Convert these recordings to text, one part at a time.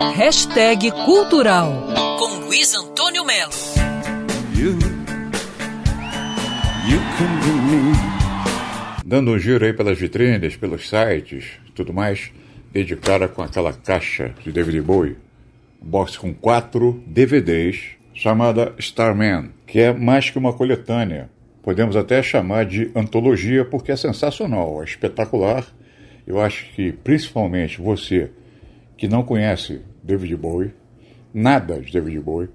Hashtag Cultural com Luiz Antônio Melo. You, you Dando um giro aí pelas vitrines, pelos sites, tudo mais, dei de cara com aquela caixa de David Bowie, um box com quatro DVDs, chamada Starman, que é mais que uma coletânea. Podemos até chamar de antologia porque é sensacional, é espetacular. Eu acho que principalmente você que não conhece David Bowie, nada de David Bowie,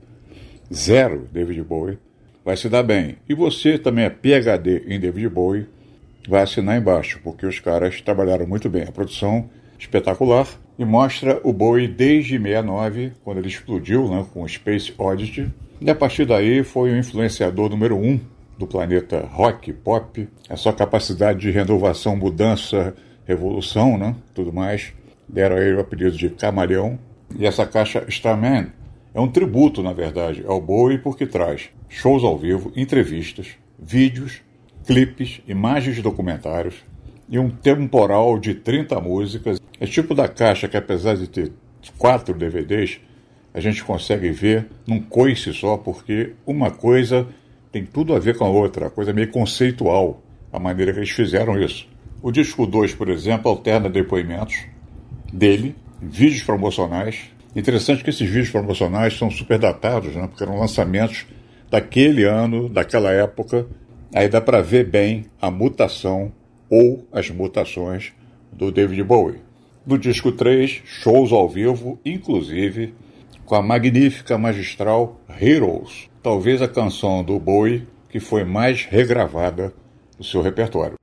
zero David Bowie, vai se dar bem. E você também é PhD em David Bowie, vai assinar embaixo, porque os caras trabalharam muito bem. A produção espetacular e mostra o Bowie desde 69, quando ele explodiu né, com o Space Oddity. E a partir daí foi o influenciador número um do planeta rock, pop, a sua capacidade de renovação, mudança, revolução, né, tudo mais deram a ele o apelido de Camaleão. E essa caixa Starman é um tributo, na verdade, ao Bowie porque traz shows ao vivo, entrevistas, vídeos, clipes, imagens de documentários e um temporal de 30 músicas. É tipo da caixa que, apesar de ter quatro DVDs, a gente consegue ver num coice só, porque uma coisa tem tudo a ver com a outra, a coisa meio conceitual, a maneira que eles fizeram isso. O disco 2, por exemplo, alterna depoimentos, dele, vídeos promocionais. Interessante que esses vídeos promocionais são super datados, né? porque eram lançamentos daquele ano, daquela época. Aí dá para ver bem a mutação ou as mutações do David Bowie. No disco 3, shows ao vivo, inclusive com a magnífica magistral Heroes, talvez a canção do Bowie que foi mais regravada do seu repertório.